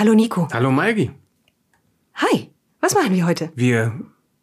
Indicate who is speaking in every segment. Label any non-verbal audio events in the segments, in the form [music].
Speaker 1: Hallo Nico.
Speaker 2: Hallo Maigi.
Speaker 1: Hi. Was machen wir heute?
Speaker 2: Wir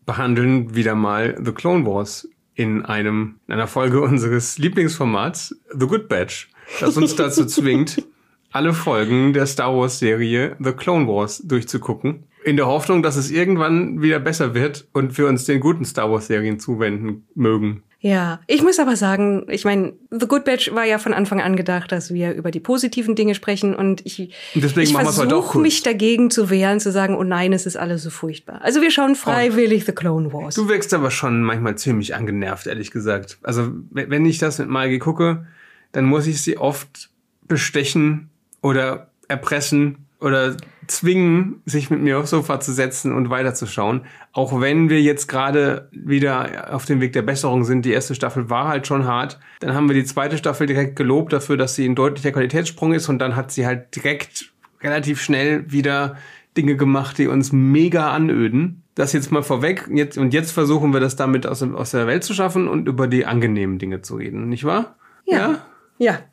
Speaker 2: behandeln wieder mal The Clone Wars in einem in einer Folge unseres Lieblingsformats The Good Batch, das uns dazu [laughs] zwingt, alle Folgen der Star Wars Serie The Clone Wars durchzugucken, in der Hoffnung, dass es irgendwann wieder besser wird und wir uns den guten Star Wars Serien zuwenden mögen.
Speaker 1: Ja, ich muss aber sagen, ich meine, The Good Batch war ja von Anfang an gedacht, dass wir über die positiven Dinge sprechen und ich,
Speaker 2: deswegen
Speaker 1: ich
Speaker 2: auch
Speaker 1: versuche mich dagegen zu wehren, zu sagen, oh nein, es ist alles so furchtbar. Also wir schauen freiwillig The Clone Wars.
Speaker 2: Du wirkst aber schon manchmal ziemlich angenervt, ehrlich gesagt. Also, wenn ich das mit Maigi gucke, dann muss ich sie oft bestechen oder erpressen oder zwingen, sich mit mir aufs Sofa zu setzen und weiterzuschauen. Auch wenn wir jetzt gerade wieder auf dem Weg der Besserung sind. Die erste Staffel war halt schon hart. Dann haben wir die zweite Staffel direkt gelobt dafür, dass sie ein deutlicher Qualitätssprung ist und dann hat sie halt direkt relativ schnell wieder Dinge gemacht, die uns mega anöden. Das jetzt mal vorweg. Jetzt, und jetzt versuchen wir das damit aus, aus der Welt zu schaffen und über die angenehmen Dinge zu reden, nicht wahr?
Speaker 1: Ja. Ja,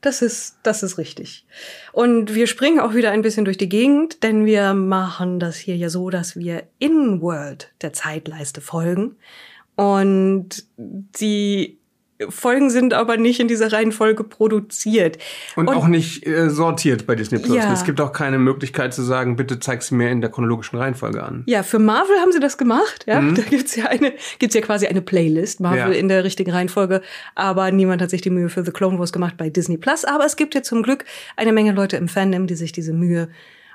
Speaker 1: das ist, das ist richtig. Und wir springen auch wieder ein bisschen durch die Gegend, denn wir machen das hier ja so, dass wir in World der Zeitleiste folgen. Und die Folgen sind aber nicht in dieser Reihenfolge produziert.
Speaker 2: Und, auch nicht äh, sortiert bei Disney Plus.
Speaker 1: Ja.
Speaker 2: Es gibt auch keine Möglichkeit zu sagen, bitte zeig sie mir in der chronologischen Reihenfolge an.
Speaker 1: Ja, für Marvel haben sie das gemacht. Ja, da gibt's ja eine, gibt's ja quasi eine Playlist Marvel
Speaker 2: Mhm. Ja.
Speaker 1: in der richtigen Reihenfolge. Aber niemand hat sich die Mühe für The Clone Wars gemacht bei Disney Plus. Aber es gibt ja zum Glück eine Menge Leute im Fandom, die sich diese Mühe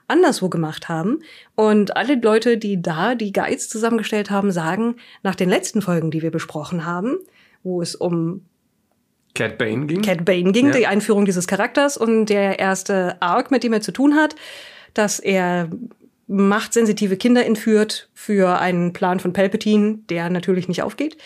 Speaker 1: anderswo gemacht haben. Und alle Leute, die da die Guides zusammengestellt haben, sagen, nach den letzten Folgen, die wir besprochen haben, wo es um
Speaker 2: Cat Bane ging.
Speaker 1: Cat Bane ging,
Speaker 2: Ja.
Speaker 1: die Einführung dieses Charakters und der erste Arc, mit dem er zu tun hat, dass er machtsensitive Kinder entführt für einen Plan von Palpatine, der natürlich nicht aufgeht.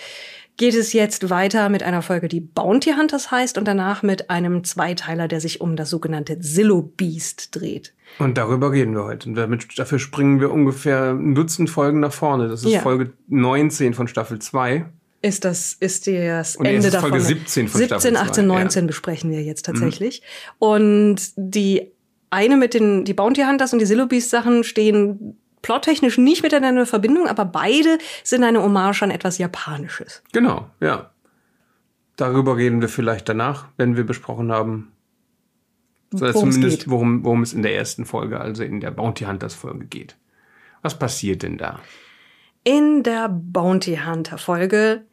Speaker 1: Geht es jetzt weiter mit einer Folge, die Bounty Hunters heißt und danach mit einem Zweiteiler, der sich um das sogenannte Zillow Beast dreht.
Speaker 2: Und darüber reden wir heute. Und damit, dafür springen wir ungefähr ein Dutzend Folgen nach vorne. Das ist
Speaker 1: Ja.
Speaker 2: Folge 19 von Staffel 2.
Speaker 1: Ist das, ist das
Speaker 2: Und
Speaker 1: Ende
Speaker 2: es ist
Speaker 1: davon.
Speaker 2: Folge 17 von
Speaker 1: 17,
Speaker 2: Staffel
Speaker 1: 18,
Speaker 2: zwei,
Speaker 1: 19 besprechen wir jetzt tatsächlich. Und die eine mit den, die Bounty Hunters und die Beast Sachen stehen plottechnisch nicht miteinander in Verbindung, aber beide sind eine Hommage an etwas Japanisches.
Speaker 2: Genau, ja. Darüber reden wir vielleicht danach, wenn wir besprochen haben. So,
Speaker 1: Worum es
Speaker 2: zumindest,
Speaker 1: geht.
Speaker 2: worum, worum es in der ersten Folge, also in der Bounty Hunters Folge geht. Was passiert denn da?
Speaker 1: In der Bounty Hunter Folge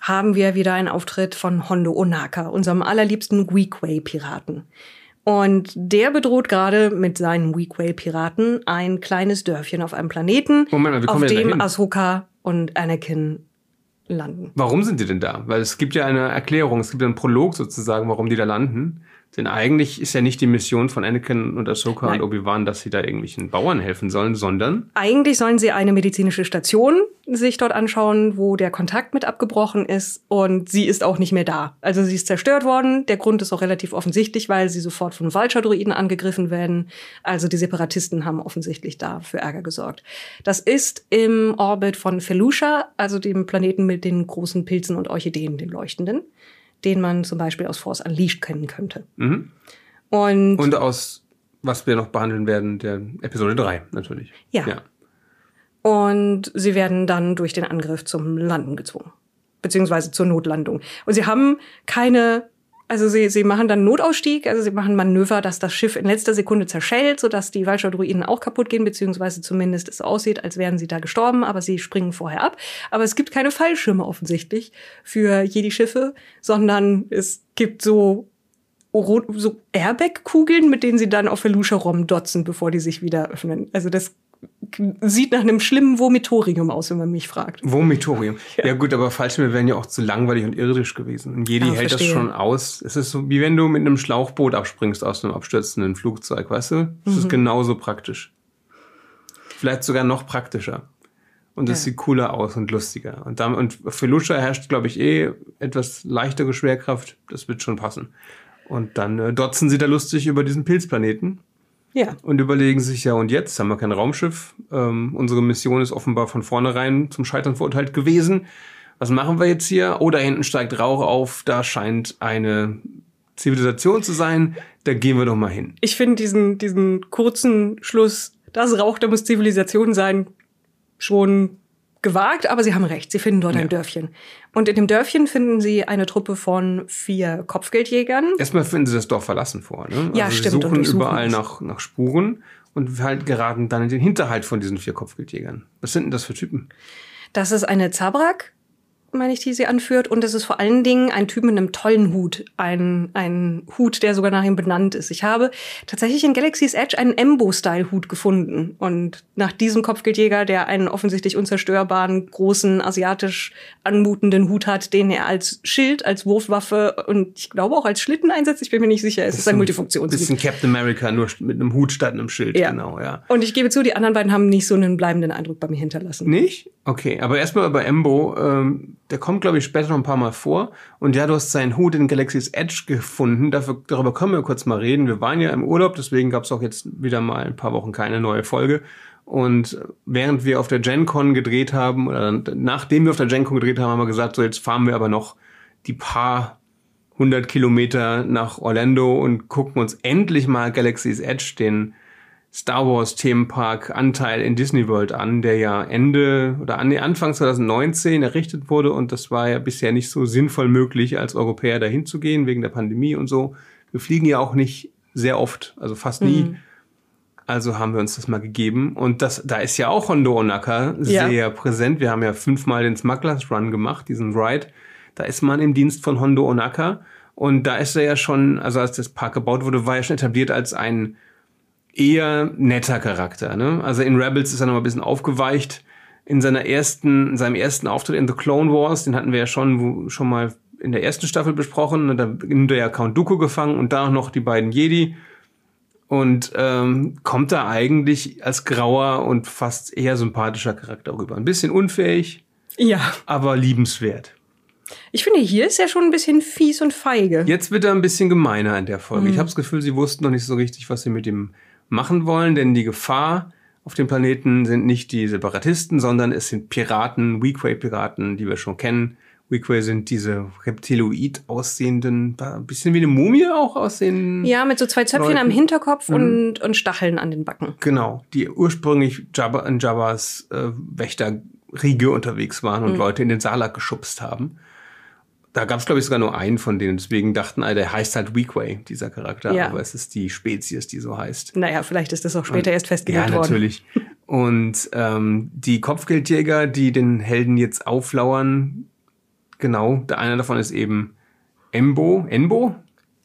Speaker 1: haben wir wieder einen Auftritt von Hondo Onaka, unserem allerliebsten Weequay-Piraten. Und der bedroht gerade mit seinen Weequay-Piraten ein kleines Dörfchen auf einem Planeten,
Speaker 2: Moment
Speaker 1: auf dem? Ahsoka und Anakin landen.
Speaker 2: Warum sind die denn da? Weil es gibt ja eine Erklärung, es gibt einen Prolog sozusagen, warum die da landen. Denn eigentlich ist ja nicht die Mission von Anakin und Ahsoka
Speaker 1: Nein.
Speaker 2: und Obi-Wan, dass sie da irgendwelchen Bauern helfen sollen, sondern
Speaker 1: Eigentlich sollen sie eine medizinische Station sich dort anschauen, wo der Kontakt mit abgebrochen ist und sie ist auch nicht mehr da. Also sie ist zerstört worden. Der Grund ist auch relativ offensichtlich, weil sie sofort von Vulture-Druiden angegriffen werden. Also die Separatisten haben offensichtlich da für Ärger gesorgt. Das ist im Orbit von Felucia, also dem Planeten mit den großen Pilzen und Orchideen, den leuchtenden, den man zum Beispiel aus Force Unleashed kennen könnte.
Speaker 2: Mhm.
Speaker 1: Und,
Speaker 2: und aus, was wir noch behandeln werden, der Episode 3 natürlich.
Speaker 1: Ja. Und sie werden dann durch den Angriff zum Landen gezwungen. Beziehungsweise zur Notlandung. Und sie haben keine, also sie, sie machen dann Notausstieg, also sie machen Manöver, dass das Schiff in letzter Sekunde zerschellt, sodass die Vulture-Druiden auch kaputt gehen, beziehungsweise zumindest es aussieht, als wären sie da gestorben, aber sie springen vorher ab. Aber es gibt keine Fallschirme offensichtlich für Jedi-Schiffe, sondern es gibt so so Airbag-Kugeln, mit denen sie dann auf Felucia rumdotzen, bevor die sich wieder öffnen. Also das sieht nach einem schlimmen Vomitorium aus, wenn man mich fragt.
Speaker 2: Vomitorium. Ja. gut, aber Fallschirme wären ja auch zu langweilig und irdisch gewesen. Und Jedi
Speaker 1: Ah,
Speaker 2: hält das
Speaker 1: verstehe.
Speaker 2: schon aus. Es ist so, wie wenn du mit einem Schlauchboot abspringst aus einem abstürzenden Flugzeug, weißt du? Das
Speaker 1: Mhm.
Speaker 2: ist genauso praktisch. Vielleicht sogar noch praktischer. Und es
Speaker 1: Ja.
Speaker 2: sieht cooler aus und lustiger. Und, dann, und für Lucia herrscht, glaube ich, eh etwas leichtere Schwerkraft. Das wird schon passen. Und dann äh, dotzen sie da lustig über diesen Pilzplaneten
Speaker 1: Ja.
Speaker 2: und überlegen sich ja, und jetzt haben wir kein Raumschiff. Ähm, unsere Mission ist offenbar von vornherein zum Scheitern verurteilt gewesen. Was machen wir jetzt hier? Oh, da hinten steigt Rauch auf. Da scheint eine Zivilisation zu sein. Da gehen wir doch mal hin.
Speaker 1: Ich finde diesen, diesen kurzen Schluss das Rauch, da muss Zivilisation sein, schon gewagt, aber sie haben recht. Sie finden dort
Speaker 2: Ja.
Speaker 1: ein Dörfchen. Und in dem Dörfchen finden sie eine Truppe von vier Kopfgeldjägern.
Speaker 2: Erstmal finden sie das Dorf verlassen vor. Ne?
Speaker 1: Ja,
Speaker 2: also
Speaker 1: stimmt,
Speaker 2: Sie suchen überall
Speaker 1: es.
Speaker 2: nach, nach Spuren und halt geraten dann in den Hinterhalt von diesen vier Kopfgeldjägern. Was sind denn das für Typen?
Speaker 1: Das ist eine Zabrak, meine ich, die sie anführt. Und es ist vor allen Dingen ein Typ mit einem tollen Hut. Ein, ein Hut, der sogar nach ihm benannt ist. Ich habe tatsächlich in Galaxy's Edge einen Embo-Style-Hut gefunden. Und nach diesem Kopfgeldjäger, der einen offensichtlich unzerstörbaren, großen, asiatisch anmutenden Hut hat, den er als Schild, als Wurfwaffe und ich glaube auch als Schlitten einsetzt. Ich bin mir nicht sicher. Es ist ein Multifunktionshut.
Speaker 2: Bisschen Captain America, nur mit einem Hut statt einem Schild.
Speaker 1: Ja.
Speaker 2: Genau, ja.
Speaker 1: Und ich gebe zu, die anderen beiden haben nicht so einen bleibenden Eindruck bei mir hinterlassen.
Speaker 2: Nicht? Okay, aber erstmal bei Embo, ähm, der kommt, glaube ich, später noch ein paar Mal vor. Und ja, du hast seinen Hut in Galaxy's Edge gefunden. Dafür, darüber können wir kurz mal reden. Wir waren ja im Urlaub, deswegen gab es auch jetzt wieder mal ein paar Wochen keine neue Folge. Und während wir auf der GenCon gedreht haben, oder nachdem wir auf der GenCon gedreht haben, haben wir gesagt, so jetzt fahren wir aber noch die paar hundert Kilometer nach Orlando und gucken uns endlich mal Galaxy's Edge, den Star Wars Themenpark Anteil in Disney World an, der ja Ende oder an Anfang 2019 errichtet wurde und das war ja bisher nicht so sinnvoll möglich, als Europäer dahin zu gehen wegen der Pandemie und so. Wir fliegen ja auch nicht sehr oft, also fast nie. Also haben wir uns das mal gegeben und das, da ist ja auch Hondo Onaka
Speaker 1: Ja.
Speaker 2: sehr präsent. Wir haben ja fünfmal den Smugglers Run gemacht, diesen Ride. Da ist man im Dienst von Hondo Onaka und da ist er ja schon, also als das Park gebaut wurde, war er schon etabliert als ein eher netter Charakter. Ne? Also in Rebels ist er noch ein bisschen aufgeweicht. In seiner ersten, in seinem ersten Auftritt in The Clone Wars, den hatten wir ja schon, wo, schon mal in der ersten Staffel besprochen. Und da nimmt er ja Count Dooku gefangen und da noch die beiden Jedi. Und ähm, kommt da eigentlich als grauer und fast eher sympathischer Charakter rüber. Ein bisschen unfähig,
Speaker 1: Ja.
Speaker 2: aber liebenswert.
Speaker 1: Ich finde, hier ist er schon ein bisschen fies und feige.
Speaker 2: Jetzt wird er ein bisschen gemeiner in der Folge.
Speaker 1: Mhm.
Speaker 2: Ich habe das Gefühl, sie wussten noch nicht so richtig, was sie mit ihm machen wollen, denn die Gefahr auf dem Planeten sind nicht die Separatisten, sondern es sind Piraten, Weequay-Piraten, die wir schon kennen. Weequay sind diese reptiloid aussehenden, ein bisschen wie eine Mumie auch aussehenden.
Speaker 1: Ja, mit so zwei Zöpfchen
Speaker 2: Leuten.
Speaker 1: am Hinterkopf und, und Stacheln an den Backen.
Speaker 2: Genau, die ursprünglich Jabba, in Jabbas äh, Wächterriege unterwegs waren
Speaker 1: Mhm.
Speaker 2: und Leute in den Salak geschubst haben. Da gab es, glaube ich, sogar nur einen von denen. Deswegen dachten alle, der heißt halt Weequay, dieser Charakter.
Speaker 1: Ja.
Speaker 2: Aber es ist die Spezies, die so heißt.
Speaker 1: Naja, vielleicht ist das auch später erst
Speaker 2: Ja,
Speaker 1: festgelegt worden.
Speaker 2: natürlich. [laughs] Und ähm, die Kopfgeldjäger, die den Helden jetzt auflauern, genau, der einer davon ist eben Embo. Embo?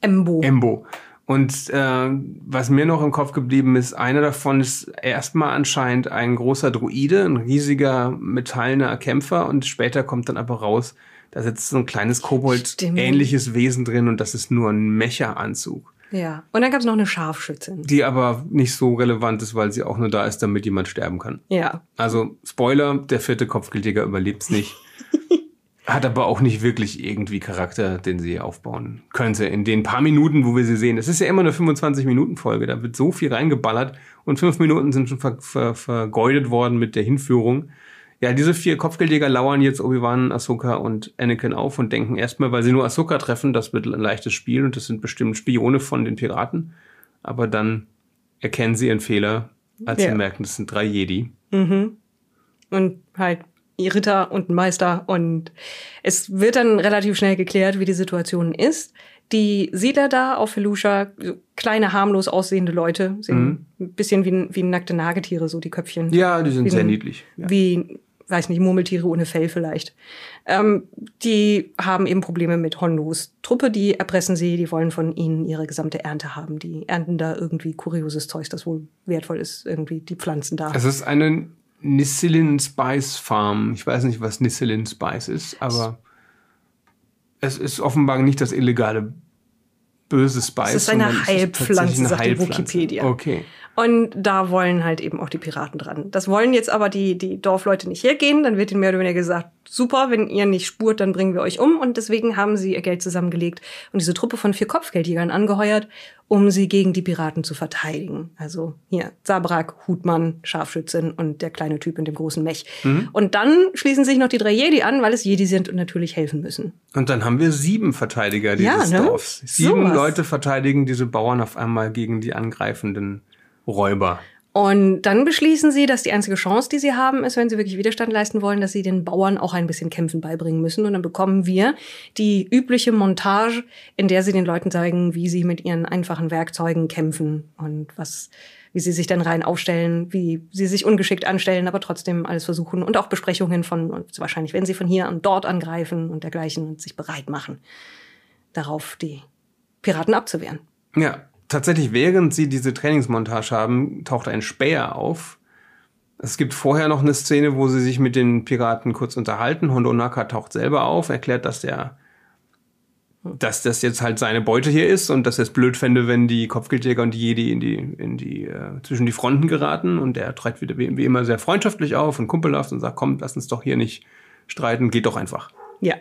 Speaker 1: Embo.
Speaker 2: Embo. Und äh, was mir noch im Kopf geblieben ist, einer davon ist erstmal anscheinend ein großer Druide, ein riesiger metallener Kämpfer und später kommt dann aber raus, da sitzt so ein kleines. Kobold-ähnliches Wesen drin und das ist nur ein Mecha-Anzug,
Speaker 1: ja. Und dann gab es noch eine Scharfschützin.
Speaker 2: die aber nicht so relevant ist, weil sie auch nur da ist, damit jemand sterben kann.
Speaker 1: Ja.
Speaker 2: Also Spoiler, der vierte Kopfgeldjäger überlebt's nicht. [laughs] Hat aber auch nicht wirklich irgendwie Charakter, den sie aufbauen könnte. In den paar Minuten, wo wir sie sehen. Es ist ja immer eine 25-Minuten-Folge. Da wird so viel reingeballert. Und fünf Minuten sind schon ver ver vergeudet worden mit der Hinführung. Ja, diese vier Kopfgeldjäger lauern jetzt Obi-Wan, Ahsoka und Anakin auf und denken erstmal, weil sie nur Ahsoka treffen, das wird ein leichtes Spiel und das sind bestimmt Spione von den Piraten. Aber dann erkennen sie ihren Fehler, als
Speaker 1: Ja.
Speaker 2: sie merken, das sind drei Jedi.
Speaker 1: Und halt ihr Ritter und ein Meister. Und es wird dann relativ schnell geklärt, wie die Situation ist. Die Siedler da auf Felusha, so kleine, harmlos aussehende Leute, sehen ein bisschen wie, wie nackte Nagetiere, so die Köpfchen.
Speaker 2: Mhm. Ja, die sind
Speaker 1: Wie
Speaker 2: sehr niedlich. Ja.
Speaker 1: Wie, weiß nicht, Murmeltiere ohne Fell vielleicht. Ähm, die haben eben Probleme mit Hondos Truppe, die erpressen sie, die wollen von ihnen ihre gesamte Ernte haben. Die ernten da irgendwie kurioses Zeug, das wohl wertvoll ist, irgendwie die Pflanzen da.
Speaker 2: Es ist eine Nissilin Spice Farm. Ich weiß nicht, was Nissilin Spice ist, aber es ist offenbar nicht das illegale böse Spice.
Speaker 1: Es ist eine
Speaker 2: es
Speaker 1: Heilpflanze,
Speaker 2: eine
Speaker 1: sagt die
Speaker 2: Heilpflanze.
Speaker 1: Wikipedia.
Speaker 2: Okay.
Speaker 1: Und da wollen halt eben auch die Piraten dran. Das wollen jetzt aber die, die Dorfleute nicht hergehen. Dann wird ihnen mehr oder weniger gesagt, super, wenn ihr nicht spurt, dann bringen wir euch um. Und deswegen haben sie ihr Geld zusammengelegt und diese Truppe von vier Kopfgeldjägern angeheuert, um sie gegen die Piraten zu verteidigen. Also hier, Sabrak, Hutmann, Scharfschützin und der kleine Typ in dem großen Mech. Und dann schließen sich noch die drei Jedi an, weil es Jedi sind und natürlich helfen müssen.
Speaker 2: Und dann haben wir sieben Verteidiger dieses
Speaker 1: Ja, ne?
Speaker 2: Dorfs. Sieben
Speaker 1: Sowas.
Speaker 2: Leute verteidigen diese Bauern auf einmal gegen die angreifenden Räuber.
Speaker 1: Und dann beschließen sie, dass die einzige Chance, die sie haben, ist, wenn sie wirklich Widerstand leisten wollen, dass sie den Bauern auch ein bisschen Kämpfen beibringen müssen. Und dann bekommen wir die übliche Montage, in der sie den Leuten zeigen, wie sie mit ihren einfachen Werkzeugen kämpfen und was, wie sie sich dann rein aufstellen, wie sie sich ungeschickt anstellen, aber trotzdem alles versuchen und auch Besprechungen von, und wahrscheinlich, wenn sie von hier und dort angreifen und dergleichen und sich bereit machen, darauf die Piraten abzuwehren.
Speaker 2: Ja, tatsächlich, während sie diese Trainingsmontage haben, taucht ein Späher auf. Es gibt vorher noch eine Szene, wo sie sich mit den Piraten kurz unterhalten. Hondo Naka taucht selber auf, erklärt, dass der dass das jetzt halt seine Beute hier ist und dass er es blöd fände, wenn die Kopfgeldjäger und die Jedi in die, in die, äh, zwischen die Fronten geraten. Und er treibt wieder wie, wie immer sehr freundschaftlich auf und kumpelhaft und sagt, komm, lass uns doch hier nicht streiten, geht doch einfach.
Speaker 1: Ja.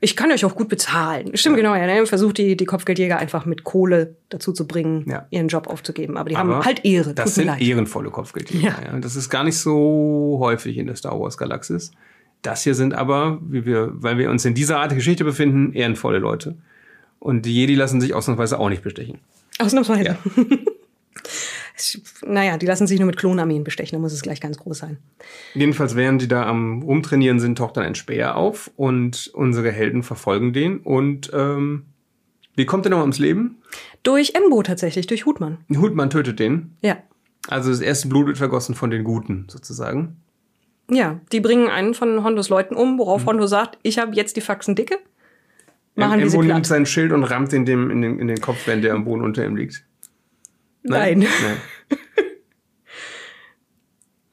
Speaker 1: Ich kann euch auch gut bezahlen. Stimmt, ja. genau, ja. Ne? Versucht die, die Kopfgeldjäger einfach mit Kohle dazu zu bringen, ja. ihren Job aufzugeben. Aber die Aber haben halt Ehre.
Speaker 2: Das sind leid. ehrenvolle Kopfgeldjäger. Ja. Das ist gar nicht so häufig in der Star Wars Galaxis. Das hier sind aber, wie wir, weil wir uns in dieser Art der Geschichte befinden, ehrenvolle Leute. Und die Jedi lassen sich ausnahmsweise auch nicht bestechen.
Speaker 1: Ausnahmsweise. Ja. [laughs] naja, die lassen sich nur mit Klonarmeen bestechen, da muss es gleich ganz groß sein.
Speaker 2: Jedenfalls, während die da am Rumtrainieren sind, taucht dann ein Speer auf und unsere Helden verfolgen den. Und ähm, wie kommt er noch ums Leben?
Speaker 1: Durch Embo tatsächlich, durch Hutmann.
Speaker 2: Hutmann tötet den?
Speaker 1: Ja.
Speaker 2: Also das erste Blut wird vergossen von den Guten, sozusagen.
Speaker 1: Ja, die bringen einen von Hondos Leuten um, worauf mhm. Hondo sagt, ich habe jetzt die Faxen dicke. Machen
Speaker 2: Embo nimmt sein Schild und rammt ihn dem in den, in den Kopf, wenn der am Boden unter ihm liegt.
Speaker 1: Nein. Nein. Nein. [laughs]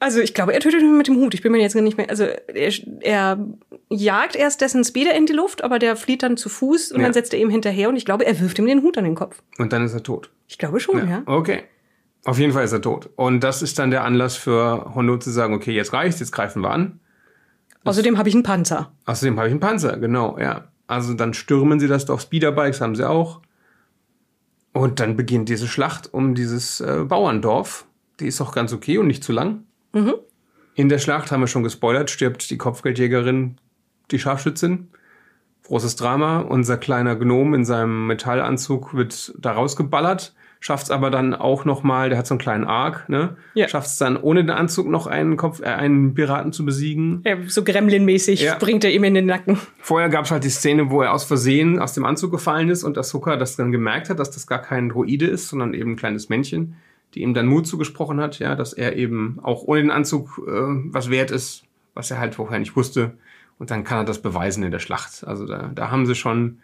Speaker 1: also ich glaube, er tötet ihn mit dem Hut. Ich bin mir jetzt nicht mehr. Also er, er jagt erst dessen Speeder in die Luft, aber der flieht dann zu Fuß und ja. dann setzt er ihm hinterher und ich glaube, er wirft ihm den Hut an den Kopf.
Speaker 2: Und dann ist er tot.
Speaker 1: Ich glaube schon, ja. ja.
Speaker 2: Okay. Auf jeden Fall ist er tot. Und das ist dann der Anlass für Hondo zu sagen, okay, jetzt reicht's, jetzt greifen wir an.
Speaker 1: Außerdem habe ich einen Panzer.
Speaker 2: Außerdem habe ich einen Panzer, genau, ja. Also dann stürmen sie das doch. Speederbikes haben sie auch. Und dann beginnt diese Schlacht um dieses äh, Bauerndorf. Die ist auch ganz okay und nicht zu lang. Mhm. In der Schlacht haben wir schon gespoilert, stirbt die Kopfgeldjägerin, die Scharfschützin. Großes Drama. Unser kleiner Gnom in seinem Metallanzug wird da rausgeballert schafft es aber dann auch noch mal, der hat so einen kleinen Arc, ne? Ja. Schafft es dann ohne den Anzug noch einen Kopf, äh, einen Piraten zu besiegen.
Speaker 1: Ja, so Gremlin-mäßig ja. springt er ihm in den Nacken.
Speaker 2: Vorher gab es halt die Szene, wo er aus Versehen aus dem Anzug gefallen ist und Ahsoka das dann gemerkt hat, dass das gar kein Droide ist, sondern eben ein kleines Männchen, die ihm dann Mut zugesprochen hat, ja, dass er eben auch ohne den Anzug äh, was wert ist, was er halt vorher nicht wusste. Und dann kann er das beweisen in der Schlacht. Also da, da haben sie schon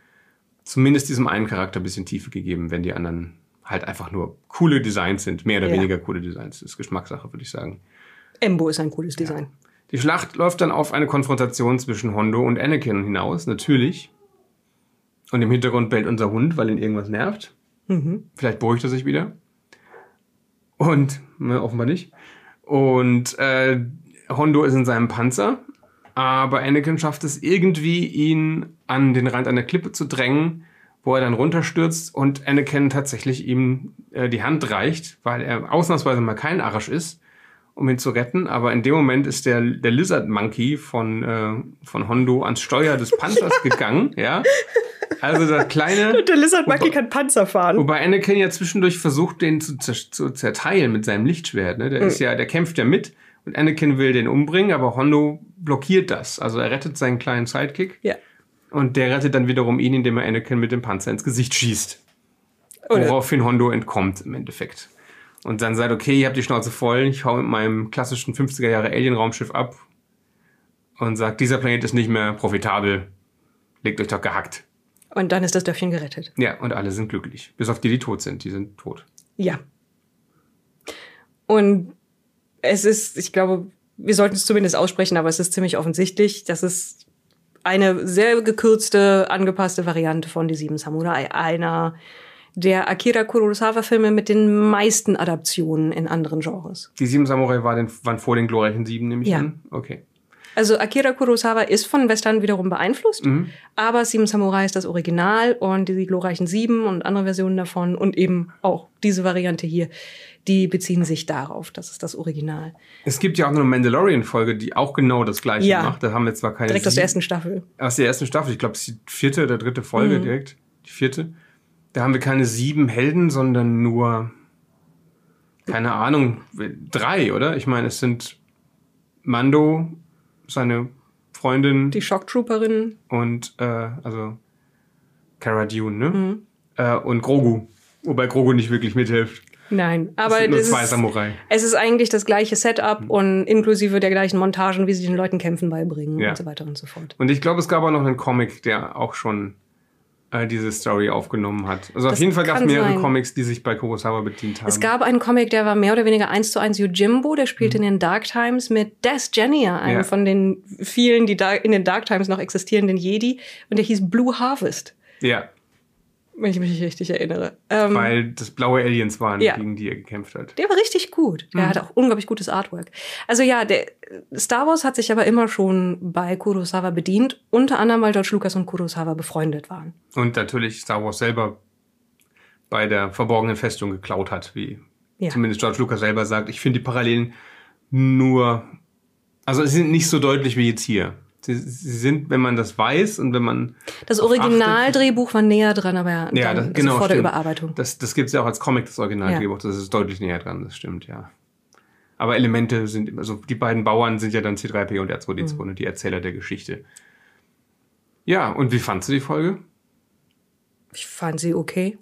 Speaker 2: zumindest diesem einen Charakter ein bisschen Tiefe gegeben, wenn die anderen halt einfach nur coole Designs sind, mehr oder ja. weniger coole Designs. Das ist Geschmackssache, würde ich sagen.
Speaker 1: Embo ist ein cooles Design. Ja.
Speaker 2: Die Schlacht läuft dann auf eine Konfrontation zwischen Hondo und Anakin hinaus, natürlich. Und im Hintergrund bellt unser Hund, weil ihn irgendwas nervt. Mhm. Vielleicht beruhigt er sich wieder. Und, ne, offenbar nicht. Und äh, Hondo ist in seinem Panzer, aber Anakin schafft es irgendwie, ihn an den Rand einer Klippe zu drängen, wo er dann runterstürzt und Anakin tatsächlich ihm äh, die Hand reicht, weil er ausnahmsweise mal kein Arsch ist, um ihn zu retten. Aber in dem Moment ist der, der Lizard Monkey von, äh, von Hondo ans Steuer des Panzers [laughs] gegangen, ja. Also der kleine.
Speaker 1: Der Lizard Monkey kann Panzer fahren.
Speaker 2: Wobei Anakin ja zwischendurch versucht, den zu, zu zerteilen mit seinem Lichtschwert. Ne? Der mhm. ist ja, der kämpft ja mit und Anakin will den umbringen, aber Hondo blockiert das. Also er rettet seinen kleinen Sidekick.
Speaker 1: Ja.
Speaker 2: Und der rettet dann wiederum ihn, indem er Anakin mit dem Panzer ins Gesicht schießt. Woraufhin Hondo entkommt im Endeffekt. Und dann sagt, okay, ihr habt die Schnauze voll, ich hau mit meinem klassischen 50er Jahre Alien-Raumschiff ab und sagt, dieser Planet ist nicht mehr profitabel. Legt euch doch gehackt.
Speaker 1: Und dann ist das Dörfchen gerettet.
Speaker 2: Ja, und alle sind glücklich. Bis auf die, die tot sind. Die sind tot.
Speaker 1: Ja. Und es ist, ich glaube, wir sollten es zumindest aussprechen, aber es ist ziemlich offensichtlich, dass es eine sehr gekürzte, angepasste Variante von Die Sieben Samurai. Einer der Akira Kurosawa-Filme mit den meisten Adaptionen in anderen Genres.
Speaker 2: Die Sieben Samurai war den, waren vor den glorreichen Sieben, nehme ich ja. an? Okay.
Speaker 1: Also Akira Kurosawa ist von Western wiederum beeinflusst, mhm. aber Sieben Samurai ist das Original und die glorreichen Sieben und andere Versionen davon und eben auch diese Variante hier die beziehen sich darauf. Das ist das Original.
Speaker 2: Es gibt ja auch noch eine Mandalorian-Folge, die auch genau das gleiche ja. macht. Da haben wir zwar keine.
Speaker 1: Direkt aus der ersten Staffel.
Speaker 2: Aus der ersten Staffel. Ich glaube, es ist die vierte oder dritte Folge mhm. direkt. Die vierte. Da haben wir keine sieben Helden, sondern nur keine Ahnung, drei, oder? Ich meine, es sind Mando, seine Freundin
Speaker 1: Die Shocktrooperin.
Speaker 2: und äh, also Cara Dune, ne?
Speaker 1: Mhm.
Speaker 2: Äh, und Grogu. Wobei Grogu nicht wirklich mithilft.
Speaker 1: Nein, aber
Speaker 2: es sind nur zwei
Speaker 1: ist,
Speaker 2: Samurai.
Speaker 1: es ist eigentlich das gleiche Setup und inklusive der gleichen Montagen, wie sie den Leuten Kämpfen beibringen
Speaker 2: Ja.
Speaker 1: und so weiter und so fort.
Speaker 2: Und ich glaube, es gab auch noch einen Comic, der auch schon äh, diese Story aufgenommen hat. Also auf
Speaker 1: Das
Speaker 2: jeden Fall gab es mehrere
Speaker 1: sein.
Speaker 2: Comics, die sich bei Kurosawa bedient haben.
Speaker 1: Es gab einen Comic, der war mehr oder weniger eins zu eins Yojimbo, der spielte in den Dark Times mit Des Jenia, einem
Speaker 2: Mhm. Ja.
Speaker 1: von den vielen, die da in den Dark Times noch existierenden Jedi, und der hieß Blue Harvest,
Speaker 2: ja,
Speaker 1: wenn ich mich richtig erinnere. Ähm,
Speaker 2: weil das blaue Aliens waren,
Speaker 1: Ja.
Speaker 2: gegen die er gekämpft hat.
Speaker 1: Der war richtig gut. Der hat auch unglaublich gutes Artwork. Also ja, der Star Wars hat sich aber immer schon bei Kurosawa bedient, unter anderem weil George Lucas und Kurosawa befreundet waren.
Speaker 2: Und natürlich Star Wars selber bei der verborgenen Festung geklaut hat, wie
Speaker 1: Ja.
Speaker 2: zumindest George Lucas selber sagt. Ich finde die Parallelen nur, also sie sind nicht so deutlich wie jetzt hier. Sie, sind, wenn man das weiß und wenn man
Speaker 1: Das Originaldrehbuch war näher dran, aber ja,
Speaker 2: Ja, das,
Speaker 1: also
Speaker 2: genau.
Speaker 1: vor der
Speaker 2: stimmt.
Speaker 1: Überarbeitung.
Speaker 2: Das, das gibt es ja auch als Comic, das Originaldrehbuch. Das ist deutlich näher dran, das stimmt, ja. Aber Elemente sind, also die beiden Bauern sind ja dann C3P und R2D2,
Speaker 1: Mhm.
Speaker 2: ne, die Erzähler der Geschichte. Ja, und wie fandst du die Folge?
Speaker 1: Ich fand sie okay.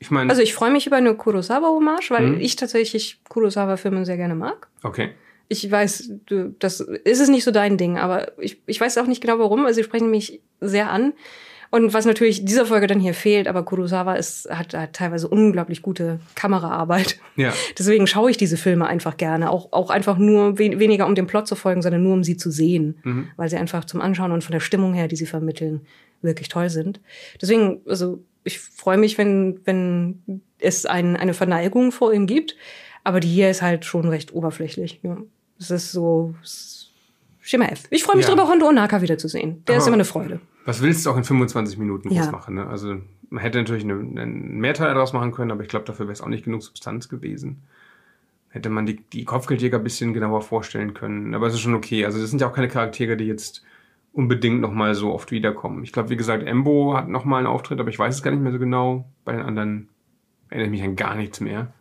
Speaker 2: Ich meine,
Speaker 1: Also ich freue mich über eine Kurosawa-Hommage, weil
Speaker 2: Mhm.
Speaker 1: ich tatsächlich Kurosawa-Filme sehr gerne mag.
Speaker 2: okay.
Speaker 1: Ich weiß, du, das ist es nicht so dein Ding, aber ich, ich weiß auch nicht genau warum. Also sie sprechen mich sehr an. Und was natürlich dieser Folge dann hier fehlt, aber Kurosawa ist, hat, hat teilweise unglaublich gute Kameraarbeit.
Speaker 2: Ja. [laughs]
Speaker 1: Deswegen schaue ich diese Filme einfach gerne. Auch, auch einfach nur we weniger um dem Plot zu folgen, sondern nur um sie zu sehen.
Speaker 2: Mhm.
Speaker 1: Weil sie einfach zum Anschauen und von der Stimmung her, die sie vermitteln, wirklich toll sind. Deswegen, also ich freue mich, wenn, wenn es ein, eine Verneigung vor ihm gibt. Aber die hier ist halt schon recht oberflächlich. Ja. Es ist so ist Schema F. Ich freue mich
Speaker 2: Ja.
Speaker 1: darüber, Hondo Onaka wiederzusehen. Der ist
Speaker 2: Aber-
Speaker 1: immer eine Freude.
Speaker 2: Was willst du auch in 25 Minuten
Speaker 1: Ja.
Speaker 2: groß machen? Ne? Also man hätte natürlich eine, einen Mehrteil daraus machen können, aber ich glaube, dafür wäre es auch nicht genug Substanz gewesen. Hätte man die, die Kopfgeldjäger ein bisschen genauer vorstellen können. Aber es ist schon okay. Also das sind ja auch keine Charaktere, die jetzt unbedingt nochmal so oft wiederkommen. Ich glaube, wie gesagt, Embo hat nochmal einen Auftritt, aber ich weiß es gar nicht mehr so genau. Bei den anderen erinnere ich mich an gar nichts mehr.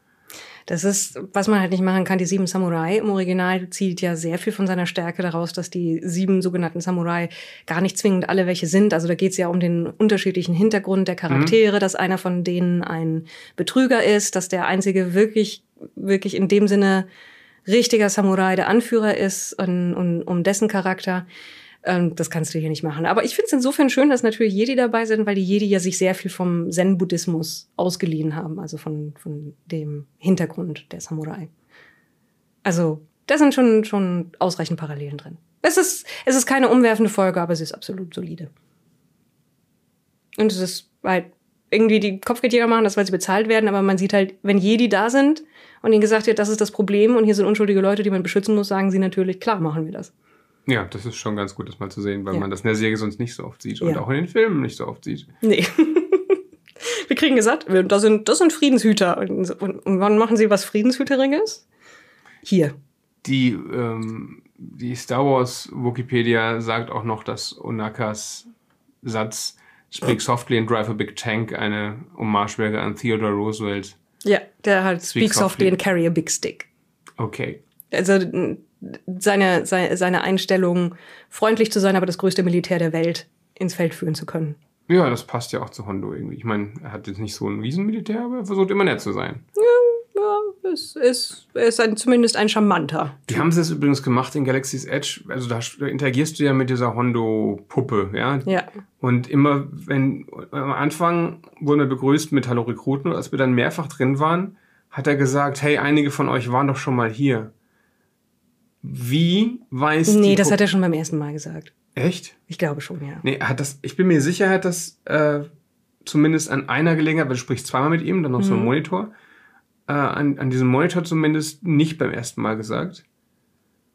Speaker 1: Das ist, was man halt nicht machen kann. Die sieben Samurai im Original zieht ja sehr viel von seiner Stärke daraus, dass die sieben sogenannten Samurai gar nicht zwingend alle welche sind. Also da geht es ja um den unterschiedlichen Hintergrund der Charaktere, dass einer von denen ein Betrüger ist, dass der einzige wirklich, wirklich in dem Sinne richtiger Samurai der Anführer ist und, und um dessen Charakter. Ähm, das kannst du hier nicht machen. Aber ich finde es insofern schön, dass natürlich Jedi dabei sind, weil die Jedi ja sich sehr viel vom Zen-Buddhismus ausgeliehen haben, also von, von dem Hintergrund der Samurai. Also, da sind schon, schon ausreichend Parallelen drin. Es ist, es ist keine umwerfende Folge, aber sie ist absolut solide. Und es ist halt irgendwie, die Kopfgeldjäger machen das, weil sie bezahlt werden, aber man sieht halt, wenn Jedi da sind und ihnen gesagt wird, das ist das Problem und hier sind unschuldige Leute, die man beschützen muss, sagen sie natürlich, klar, machen wir das.
Speaker 2: Ja, das ist schon ganz gut, das mal zu sehen, weil
Speaker 1: Ja.
Speaker 2: man das in der Serie sonst nicht so oft sieht und
Speaker 1: Ja.
Speaker 2: auch in den Filmen nicht so oft sieht.
Speaker 1: Nee. [laughs] Wir kriegen gesagt, wir- das sind, das sind Friedenshüter. Und, und, und wann machen sie was Friedenshüteriges? Hier.
Speaker 2: Die, ähm, die Star Wars Wikipedia sagt auch noch, dass Onakas Satz Speak softly and drive a big tank eine Hommage wäre an Theodore Roosevelt.
Speaker 1: Ja, der halt
Speaker 2: Speak
Speaker 1: softly
Speaker 2: softly.
Speaker 1: and carry a big stick.
Speaker 2: Okay.
Speaker 1: Also seine, seine, seine Einstellung, freundlich zu sein, aber das größte Militär der Welt ins Feld führen zu können.
Speaker 2: Ja, das passt ja auch zu Hondo irgendwie. Ich meine, er hat jetzt nicht so ein Riesenmilitär, aber er versucht immer nett zu sein.
Speaker 1: Ja, es ist, er ist ein, zumindest ein charmanter.
Speaker 2: Die haben es jetzt übrigens gemacht in Galaxy's Edge. Also da da interagierst du ja mit dieser Hondo-Puppe, ja?
Speaker 1: Ja.
Speaker 2: Und immer, wenn am Anfang wurden wir begrüßt mit Hallo Rekruten und als wir dann mehrfach drin waren, hat er gesagt, hey, einige von euch waren doch schon mal hier. Wie weiß
Speaker 1: Nee, das hat er schon beim ersten Mal gesagt.
Speaker 2: Echt?
Speaker 1: Ich glaube schon, ja.
Speaker 2: Nee, hat das, ich bin mir sicher, er hat das äh, zumindest an einer Gelegenheit, weil du sprichst zweimal mit ihm, dann noch so
Speaker 1: Mhm.
Speaker 2: ein Monitor, äh, an, an diesem Monitor zumindest nicht beim ersten Mal gesagt.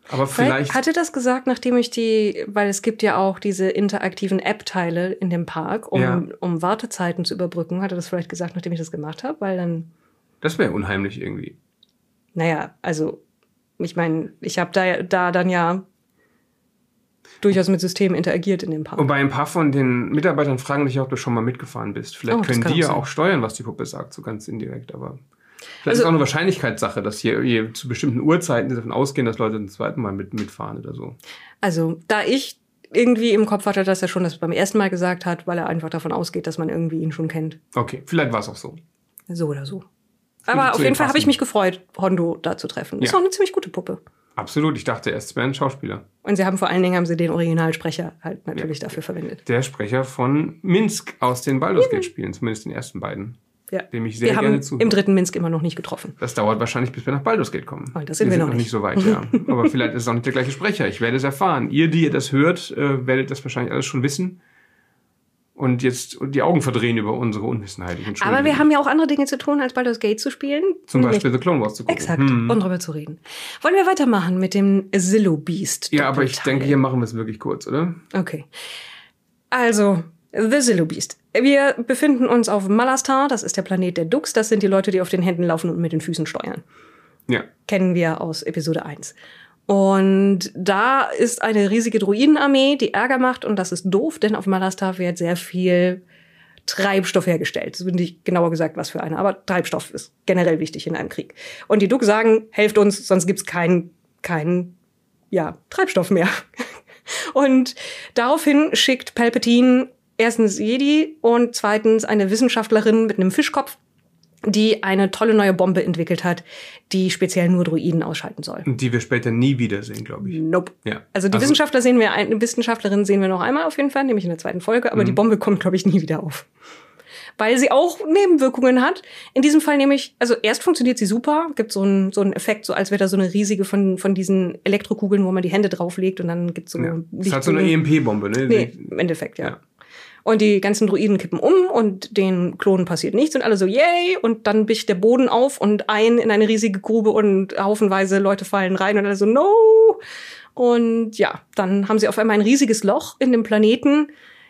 Speaker 2: Aber vielleicht.
Speaker 1: Hatte das gesagt, nachdem ich die, weil es gibt ja auch diese interaktiven App-Teile in dem Park, um,
Speaker 2: Ja.
Speaker 1: um Wartezeiten zu überbrücken, hatte das vielleicht gesagt, nachdem ich das gemacht habe, weil dann,
Speaker 2: das wäre unheimlich irgendwie.
Speaker 1: naja, also ich meine, ich habe da, da dann ja durchaus mit Systemen interagiert in dem Park.
Speaker 2: Und bei ein paar von den Mitarbeitern fragen dich, ob du schon mal mitgefahren bist. Vielleicht
Speaker 1: Oh, das
Speaker 2: können die
Speaker 1: auch
Speaker 2: ja auch steuern, was die Puppe sagt, so ganz indirekt. Aber Vielleicht also, ist auch eine Wahrscheinlichkeitssache, dass hier, hier zu bestimmten Uhrzeiten davon ausgehen, dass Leute ein zweites Mal mit, mitfahren oder so.
Speaker 1: Also, da ich irgendwie im Kopf hatte, dass er schon das beim ersten Mal gesagt hat, weil er einfach davon ausgeht, dass man irgendwie ihn schon kennt.
Speaker 2: Okay, vielleicht war es auch so.
Speaker 1: So oder so. Aber auf jeden Fall habe ich mich gefreut, Hondo da zu treffen. Ja. Ist auch eine ziemlich gute Puppe.
Speaker 2: Absolut, ich dachte erst, es wäre ein Schauspieler.
Speaker 1: Und sie haben vor allen Dingen haben sie den Originalsprecher halt natürlich ja. dafür verwendet.
Speaker 2: Der Sprecher von Minsk aus den Baldur's Gate Spielen, zumindest den ersten beiden.
Speaker 1: Ja.
Speaker 2: Dem ich sehr
Speaker 1: wir
Speaker 2: gerne
Speaker 1: haben zuhöre. im dritten Minsk immer noch nicht getroffen.
Speaker 2: Das dauert wahrscheinlich, bis wir nach Baldur's Gate kommen.
Speaker 1: Oh, das sind wir, wir sind noch nicht.
Speaker 2: so weit, ja. [laughs] Aber vielleicht ist es auch nicht der gleiche Sprecher. Ich werde es erfahren. Ihr, die ihr das hört, äh, werdet das wahrscheinlich alles schon wissen und jetzt die Augen verdrehen über unsere Unwissenheit.
Speaker 1: Aber wir haben ja auch andere Dinge zu tun, als Baldur's Gate zu spielen.
Speaker 2: Zum Beispiel The Clone Wars zu gucken.
Speaker 1: Exakt, hm. und darüber zu reden. Wollen wir weitermachen mit dem Zillow Beast?
Speaker 2: Ja, aber ich denke, hier machen wir es wirklich kurz, oder?
Speaker 1: Okay. Also, The Zillow Beast. Wir befinden uns auf Malastar, das ist der Planet der Dux. Das sind die Leute, die auf den Händen laufen und mit den Füßen steuern.
Speaker 2: Ja.
Speaker 1: Kennen wir aus Episode 1. Und da ist eine riesige Druidenarmee, die Ärger macht und das ist doof, denn auf Malastar wird sehr viel Treibstoff hergestellt. Das bin ich genauer gesagt, was für eine. Aber Treibstoff ist generell wichtig in einem Krieg. Und die Duck sagen, helft uns, sonst gibt's keinen, keinen, ja, Treibstoff mehr. [laughs] und daraufhin schickt Palpatine erstens Jedi und zweitens eine Wissenschaftlerin mit einem Fischkopf die eine tolle neue Bombe entwickelt hat, die speziell nur Druiden ausschalten soll.
Speaker 2: Und die wir später nie wiedersehen, glaube ich.
Speaker 1: Nope.
Speaker 2: Ja.
Speaker 1: Also die also, Wissenschaftler sehen wir, eine Wissenschaftlerin sehen wir noch einmal auf jeden Fall, nämlich in der zweiten Folge, aber mhm. die Bombe kommt, glaube ich, nie wieder auf. Weil sie auch Nebenwirkungen hat. In diesem Fall nämlich, also erst funktioniert sie super, gibt so einen, so einen Effekt, so als wäre da so eine riesige von, von diesen Elektrokugeln, wo man die Hände drauflegt und dann gibt's so
Speaker 2: ja. Das ist halt so eine EMP-Bombe, ne?
Speaker 1: Nee, im Endeffekt, ja. ja. Und die ganzen Druiden kippen um und den Klonen passiert nichts und alle so, yay! Und dann bicht der Boden auf und ein in eine riesige Grube und haufenweise Leute fallen rein und alle so, no! Und ja, dann haben sie auf einmal ein riesiges Loch in dem Planeten.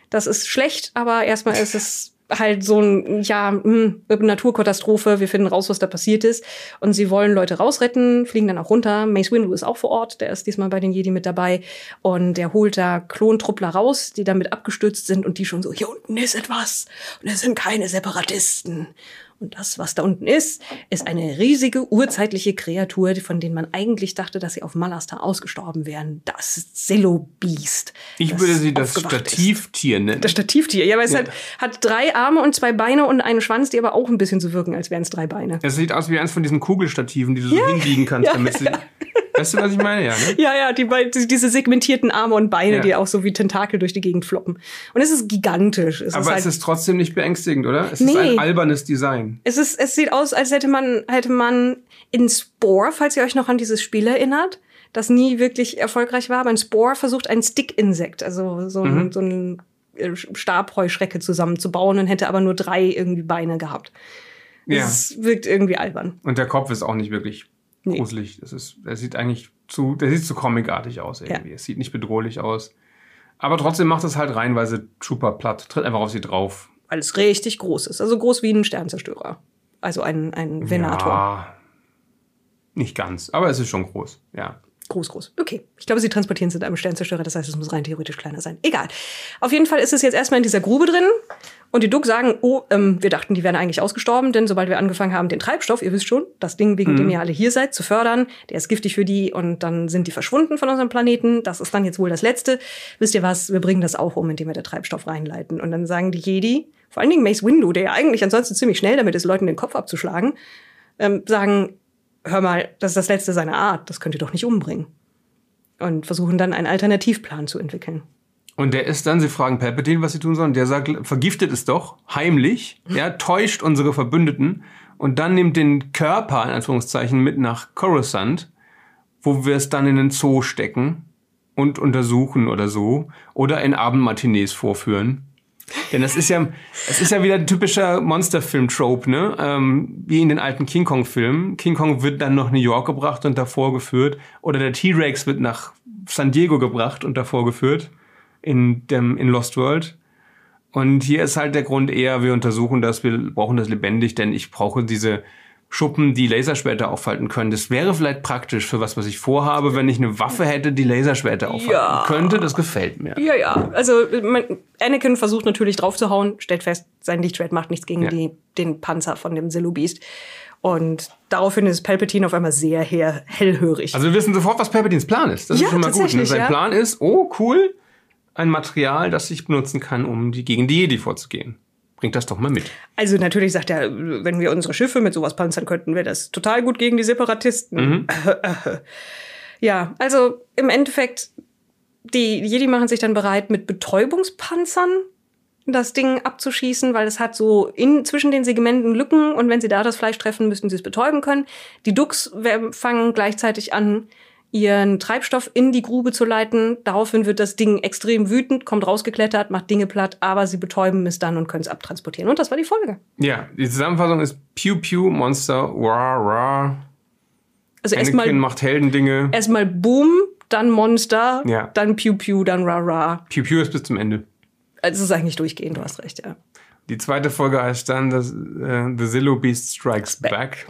Speaker 1: Das ist schlecht, aber erstmal ist es halt so ein, ja, mh, hm, Naturkatastrophe, wir finden raus, was da passiert ist. Und sie wollen Leute rausretten, fliegen dann auch runter. Mace Windu ist auch vor Ort, der ist diesmal bei den Jedi mit dabei. Und der holt da Klontruppler raus, die damit abgestürzt sind und die schon so, hier unten ist etwas. Und es sind keine Separatisten. Und das, was da unten ist, ist eine riesige urzeitliche Kreatur, von denen man eigentlich dachte, dass sie auf Malastar ausgestorben wären. Das Zillow Beast.
Speaker 2: Ich würde sie das Stativtier nennen.
Speaker 1: Das Stativtier, ja, weil es ja. Hat, hat drei Arme und zwei Beine und einen Schwanz, die aber auch ein bisschen so wirken, als wären es drei Beine.
Speaker 2: Es sieht aus wie eins von diesen Kugelstativen, die du so ja. hinbiegen kannst, ja, damit sie. [laughs] Weißt du, was ich meine? Ja, ne?
Speaker 1: ja, ja die, diese segmentierten Arme und Beine, ja. die auch so wie Tentakel durch die Gegend floppen. Und es ist gigantisch.
Speaker 2: Es Aber ist halt es ist trotzdem nicht beängstigend, oder? Es nee. ist ein albernes Design.
Speaker 1: Es, ist, es sieht aus, als hätte man, hätte man in Spore, falls ihr euch noch an dieses Spiel erinnert, das nie wirklich erfolgreich war, aber in Spore versucht ein Stick-Insekt, also so ein, mhm. so ein äh, Stabheuschrecke zusammenzubauen und hätte aber nur drei irgendwie Beine gehabt. Es ja. wirkt irgendwie albern.
Speaker 2: Und der Kopf ist auch nicht wirklich nee. gruselig. Das ist, der sieht eigentlich zu, der sieht zu comicartig aus irgendwie. Ja. Es sieht nicht bedrohlich aus. Aber trotzdem macht es halt reinweise Trooper platt, tritt einfach auf sie drauf.
Speaker 1: Weil es richtig groß ist. Also groß wie ein Sternzerstörer. Also ein, ein Venator. Ja,
Speaker 2: nicht ganz, aber es ist schon groß, ja.
Speaker 1: Groß, groß. Okay. Ich glaube, sie transportieren es in einem Sternzerstörer, das heißt, es muss rein theoretisch kleiner sein. Egal. Auf jeden Fall ist es jetzt erstmal in dieser Grube drin. Und die Duck sagen, oh, ähm, wir dachten, die wären eigentlich ausgestorben, denn sobald wir angefangen haben, den Treibstoff, ihr wisst schon, das Ding, wegen mhm. dem ihr alle hier seid, zu fördern, der ist giftig für die und dann sind die verschwunden von unserem Planeten. Das ist dann jetzt wohl das Letzte. Wisst ihr was? Wir bringen das auch um, indem wir den Treibstoff reinleiten. Und dann sagen die Jedi, vor allen Dingen Mace Windu, der ja eigentlich ansonsten ziemlich schnell damit ist, Leuten den Kopf abzuschlagen, ähm, sagen, hör mal, das ist das Letzte seiner Art, das könnt ihr doch nicht umbringen. Und versuchen dann einen Alternativplan zu entwickeln.
Speaker 2: Und der ist dann, sie fragen Palpatine, was sie tun sollen. Der sagt, vergiftet es doch, heimlich, [laughs] ja, täuscht unsere Verbündeten und dann nimmt den Körper, in Anführungszeichen, mit nach Coruscant, wo wir es dann in den Zoo stecken und untersuchen oder so. Oder in Abendmatinees vorführen. Denn das ist ja, es ist ja wieder ein typischer Monsterfilm-Trope, ne? Ähm, wie in den alten King Kong-Filmen. King Kong wird dann nach New York gebracht und davor geführt. Oder der T-Rex wird nach San Diego gebracht und davor geführt in, dem, in Lost World. Und hier ist halt der Grund eher, wir untersuchen das, wir brauchen das lebendig, denn ich brauche diese Schuppen, die Laserschwerter aufhalten können. Das wäre vielleicht praktisch für was, was ich vorhabe, wenn ich eine Waffe hätte, die Laserschwerter aufhalten ja. könnte. Das gefällt mir.
Speaker 1: Ja, ja. Also man, Anakin versucht natürlich draufzuhauen, stellt fest, sein Lichtschwert macht nichts gegen ja. die, den Panzer von dem Zillu Beast. Und daraufhin ist Palpatine auf einmal sehr hellhörig.
Speaker 2: Also wir wissen sofort, was Palpatines Plan ist. Das
Speaker 1: Ja,
Speaker 2: ist schon mal gut. Ne? Sein. Plan ist, oh cool, ein Material, das ich benutzen kann, um die, gegen die Jedi vorzugehen. Bringt das doch mal mit.
Speaker 1: Also natürlich sagt er, wenn wir unsere Schiffe mit sowas panzern könnten, wäre das total gut gegen die Separatisten. [laughs] ja, also im Endeffekt, die Jedi machen sich dann bereit, mit Betäubungspanzern das Ding abzuschießen, weil es hat so in, zwischen den Segmenten Lücken und wenn sie da das Fleisch treffen, müssten sie es betäuben können. Die Dux wer- fangen gleichzeitig an, ihren Treibstoff in die Grube zu leiten. Daraufhin wird das Ding extrem wütend, kommt rausgeklettert, macht Dinge platt, aber sie betäuben es dann und können es abtransportieren. Und das war die Folge.
Speaker 2: Ja, die Zusammenfassung ist Pew Pew Monster, wah, wah.
Speaker 1: Also erstmal
Speaker 2: macht Heldendinge.
Speaker 1: erstmal Boom, dann Monster,
Speaker 2: Ja.
Speaker 1: dann Pew Pew, dann Ra Ra.
Speaker 2: Pew Pew ist bis zum Ende.
Speaker 1: Also es ist eigentlich durchgehend, du hast recht, ja.
Speaker 2: Die zweite Folge heißt dann das, äh, The Zillow Beast Strikes Back.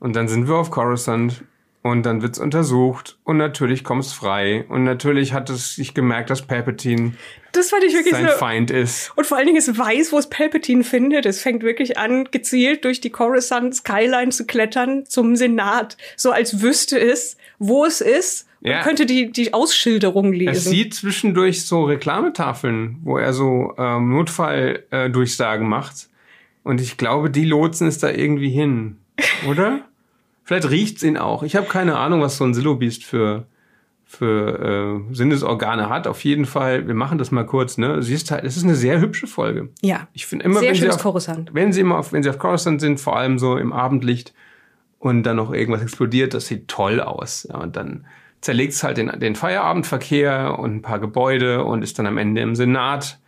Speaker 2: Und dann sind wir auf Coruscant und dann wird's untersucht und natürlich kommt's frei und natürlich hat es sich gemerkt, dass Palpatine
Speaker 1: Das fand ich wirklich
Speaker 2: sein
Speaker 1: so.
Speaker 2: Feind ist.
Speaker 1: Und vor allen Dingen, es weiß, wo es Palpatine findet. Es fängt wirklich an, gezielt durch die Coruscant Skyline zu klettern zum Senat. So als wüsste es, wo es ist. Und
Speaker 2: Ja.
Speaker 1: könnte die, die Ausschilderung
Speaker 2: Er
Speaker 1: lesen.
Speaker 2: sieht zwischendurch so Reklametafeln, wo er so ähm, Notfalldurchsagen äh, Durchsagen macht. Und ich glaube, die lotsen es da irgendwie hin, oder? [laughs] Vielleicht riecht's ihn auch. Ich habe keine Ahnung, was so ein Sillobeast für für äh, Sinnesorgane hat. Auf jeden Fall, wir machen das mal kurz. Ne, sie ist halt, es ist eine sehr hübsche Folge.
Speaker 1: ja.
Speaker 2: Ich finde immer,
Speaker 1: Sehr
Speaker 2: wenn sie, auf,
Speaker 1: Coruscant.
Speaker 2: wenn sie immer auf, wenn sie auf Coruscant sind, vor allem so im Abendlicht und dann noch irgendwas explodiert, das sieht toll aus. Ja, und dann zerlegt es halt den, den Feierabendverkehr und ein paar Gebäude und ist dann am Ende im Senat.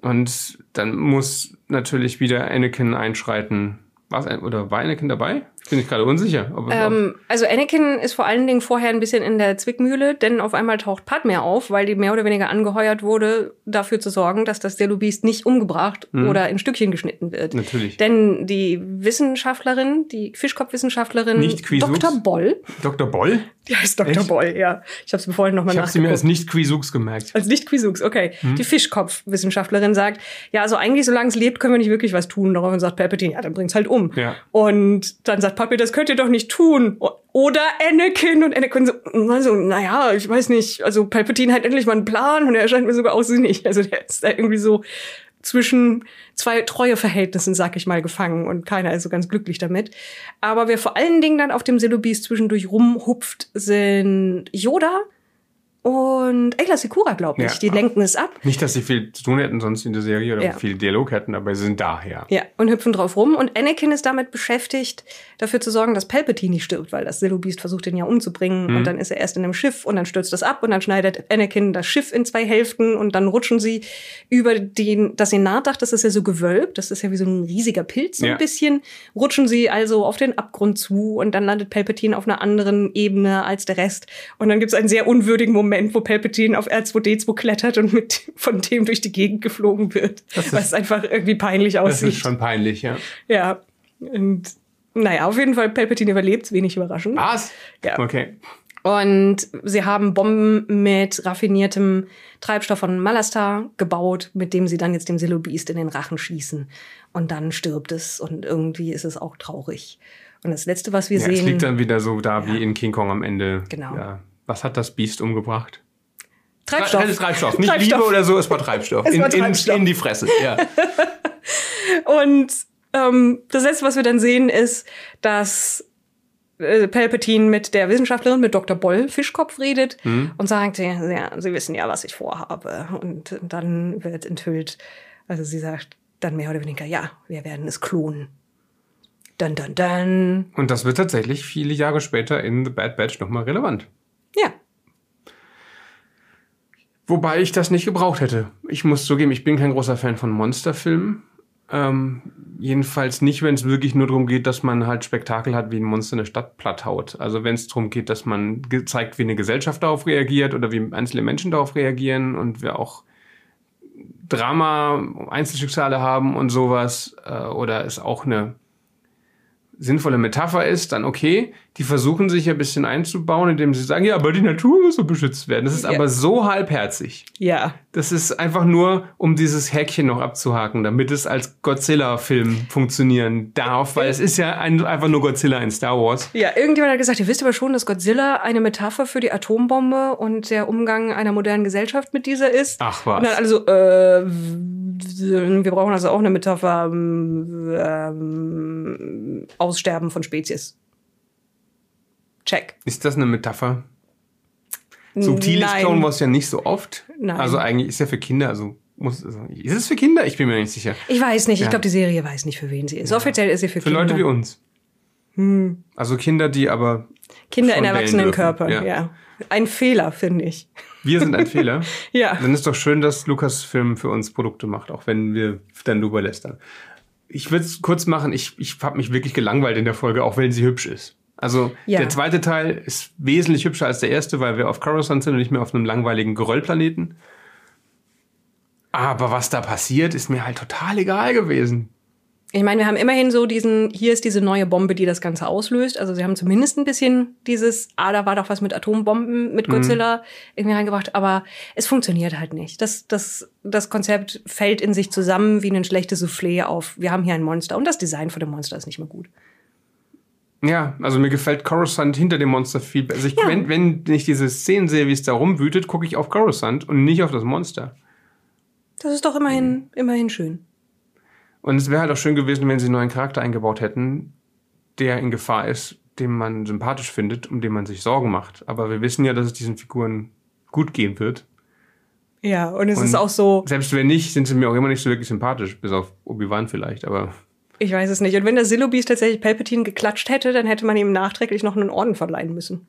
Speaker 2: Und dann muss natürlich wieder Anakin einschreiten. Ein- oder war Anakin dabei? Bin ich gerade unsicher.
Speaker 1: Ähm, also Anakin ist vor allen Dingen vorher ein bisschen in der Zwickmühle, denn auf einmal taucht Padme auf, weil die mehr oder weniger angeheuert wurde, dafür zu sorgen, dass das Beast nicht umgebracht oder in Stückchen geschnitten wird.
Speaker 2: Mhm. Natürlich.
Speaker 1: Denn die Wissenschaftlerin, die Fischkopfwissenschaftlerin
Speaker 2: Nicht Quisux?
Speaker 1: Dr. Boll,
Speaker 2: Dr. Boll?
Speaker 1: die heißt Dr.
Speaker 2: Echt?
Speaker 1: Boll, ja. Ich habe es mir vorhin nochmal
Speaker 2: Ich habe sie mir als
Speaker 1: nachgeguckt.
Speaker 2: nicht Quisux gemerkt.
Speaker 1: Als nicht Quisux, okay.
Speaker 2: Mhm.
Speaker 1: Die Fischkopfwissenschaftlerin sagt, ja, also eigentlich, solange es lebt, können wir nicht wirklich was tun. Daraufhin sagt Palpatine, ja, dann bringt's halt um.
Speaker 2: Ja.
Speaker 1: Und dann sagt Papi, das könnt ihr doch nicht tun. Oder Anakin. Und Anakin so, also, naja, ich weiß nicht. Also Palpatine hat endlich mal einen Plan und er erscheint mir sogar aussinnig. Also der ist da irgendwie so zwischen zwei Treueverhältnissen, sag ich mal, gefangen und keiner ist so ganz glücklich damit. Aber wer vor allen Dingen dann auf dem Silobis zwischendurch rumhupft, sind Yoda und Ayla Secura, glaube ich.
Speaker 2: Ja.
Speaker 1: Die lenken es ab.
Speaker 2: Nicht, dass sie viel zu tun hätten sonst in der Serie oder
Speaker 1: Ja.
Speaker 2: viel Dialog hätten, aber sie sind daher.
Speaker 1: Ja, und hüpfen drauf rum. Und Anakin ist damit beschäftigt, dafür zu sorgen, dass Palpatine nicht stirbt, weil das Sillobeast versucht, ihn ja umzubringen. Und dann ist er erst in einem Schiff und dann stürzt das ab und dann schneidet Anakin das Schiff in zwei Hälften und dann rutschen sie über den, das Senatdach, das ist ja so gewölbt, das ist ja wie so ein riesiger Pilz so
Speaker 2: Ja.
Speaker 1: ein bisschen, rutschen sie also auf den Abgrund zu und dann landet Palpatine auf einer anderen Ebene als der Rest. Und dann gibt es einen sehr unwürdigen Moment, wo Palpatine auf R2D2 klettert und mit von dem durch die Gegend geflogen wird.
Speaker 2: ist-
Speaker 1: was einfach irgendwie peinlich
Speaker 2: Das
Speaker 1: aussieht.
Speaker 2: ist schon peinlich, ja.
Speaker 1: Ja. Und naja, auf jeden Fall, Palpatine überlebt, wenig überraschend.
Speaker 2: Was?
Speaker 1: Ja.
Speaker 2: Okay.
Speaker 1: Und sie haben Bomben mit raffiniertem Treibstoff von Malastar gebaut, mit dem sie dann jetzt dem Sillobeast in den Rachen schießen. Und dann stirbt es und irgendwie ist es auch traurig. Und das Letzte, was wir
Speaker 2: Ja, es
Speaker 1: sehen.
Speaker 2: liegt dann wieder so da wie in King Kong am Ende.
Speaker 1: Genau.
Speaker 2: Ja. Was hat das Biest umgebracht?
Speaker 1: Treibstoff.
Speaker 2: Tre- Treibstoff. Nicht
Speaker 1: Treibstoff.
Speaker 2: Liebe oder so, es war Treibstoff.
Speaker 1: Es
Speaker 2: in,
Speaker 1: war
Speaker 2: in-
Speaker 1: Treibstoff.
Speaker 2: In, die Fresse, ja. [laughs]
Speaker 1: Und ähm, das Letzte, was wir dann sehen, ist, dass äh, Palpatine mit der Wissenschaftlerin, mit Dr. Boll Fischkopf redet
Speaker 2: Mhm.
Speaker 1: und sagt, ja, ja, Sie wissen ja, was ich vorhabe. Und dann wird enthüllt, also sie sagt dann mehr oder weniger, ja, wir werden es klonen. Dun, dun, dun.
Speaker 2: Und das wird tatsächlich viele Jahre später in The Bad Batch nochmal relevant.
Speaker 1: Ja,
Speaker 2: Wobei ich das nicht gebraucht hätte. Ich muss zugeben, ich bin kein großer Fan von Monsterfilmen. Ähm, jedenfalls nicht, wenn es wirklich nur darum geht, dass man halt Spektakel hat, wie ein Monster eine Stadt platt haut. Also wenn es darum geht, dass man zeigt, wie eine Gesellschaft darauf reagiert oder wie einzelne Menschen darauf reagieren und wir auch Drama, Einzelschicksale haben und sowas, äh, oder es auch eine sinnvolle Metapher ist, dann okay. Die versuchen sich ein bisschen einzubauen, indem sie sagen, ja, aber die Natur muss so beschützt werden. Das ist
Speaker 1: Ja.
Speaker 2: aber so halbherzig.
Speaker 1: Ja.
Speaker 2: Das ist einfach nur, um dieses Häkchen noch abzuhaken, damit es als Godzilla-Film funktionieren darf, weil es ist ja ein, einfach nur Godzilla in Star Wars.
Speaker 1: Ja, irgendjemand hat gesagt, ihr wisst aber schon, dass Godzilla eine Metapher für die Atombombe und der Umgang einer modernen Gesellschaft mit dieser ist.
Speaker 2: Ach
Speaker 1: Und dann
Speaker 2: was.
Speaker 1: alle so, äh, wir brauchen also auch eine Metapher, ähm, ähm, Aussterben von Spezies. Check.
Speaker 2: Ist das eine Metapher? Subtil ist
Speaker 1: Nein.
Speaker 2: Clone Wars ja nicht so oft.
Speaker 1: Nein.
Speaker 2: Also eigentlich ist ja für Kinder, also muss, also ist es für Kinder? Ich bin mir nicht sicher.
Speaker 1: Ich weiß nicht, ich
Speaker 2: Ja.
Speaker 1: glaube, die Serie weiß nicht, für wen sie ist. Offiziell ist sie für,
Speaker 2: Für
Speaker 1: Kinder.
Speaker 2: Leute wie uns. Also Kinder, die aber
Speaker 1: Kinder in erwachsenen. Körpern,
Speaker 2: Ja.
Speaker 1: ja. Ein Fehler, finde ich.
Speaker 2: wir sind ein Fehler. [laughs]
Speaker 1: Ja.
Speaker 2: Dann ist doch schön, dass Lukas-Film für uns Produkte macht, auch wenn wir dann drüber lästern. Ich würde es kurz machen, ich, ich habe mich wirklich gelangweilt in der Folge, auch wenn sie hübsch ist. Also
Speaker 1: Ja.
Speaker 2: der zweite Teil ist wesentlich hübscher als der erste, weil wir auf Coruscant sind und nicht mehr auf einem langweiligen Geröllplaneten. Aber was da passiert, ist mir halt total egal gewesen.
Speaker 1: Ich meine, wir haben immerhin so diesen, hier ist diese neue Bombe, die das Ganze auslöst. Also sie haben zumindest ein bisschen dieses, ah, da war doch was mit Atombomben, mit Godzilla irgendwie reingebracht, aber es funktioniert halt nicht. Das, das, das Konzept fällt in sich zusammen wie ein schlechtes Soufflé auf, wir haben hier ein Monster und das Design von dem Monster ist nicht mehr gut.
Speaker 2: Ja, also mir gefällt Coruscant hinter dem Monster viel besser. Also ich,
Speaker 1: Ja.
Speaker 2: wenn, wenn ich diese Szenen sehe, wie es da rumwütet, gucke ich auf Coruscant und nicht auf das Monster.
Speaker 1: Das ist doch immerhin, immerhin schön.
Speaker 2: Und es wäre halt auch schön gewesen, wenn sie einen neuen Charakter eingebaut hätten, der in Gefahr ist, den man sympathisch findet, um den man sich Sorgen macht. Aber wir wissen ja, dass es diesen Figuren gut gehen wird.
Speaker 1: Ja, und es
Speaker 2: Und
Speaker 1: ist auch so,
Speaker 2: Selbst wenn nicht, sind sie mir auch immer nicht so wirklich sympathisch, bis auf Obi-Wan vielleicht, aber
Speaker 1: ich weiß es nicht. Und wenn der Silobeast tatsächlich Palpatine geklatscht hätte, dann hätte man ihm nachträglich noch einen Orden verleihen müssen.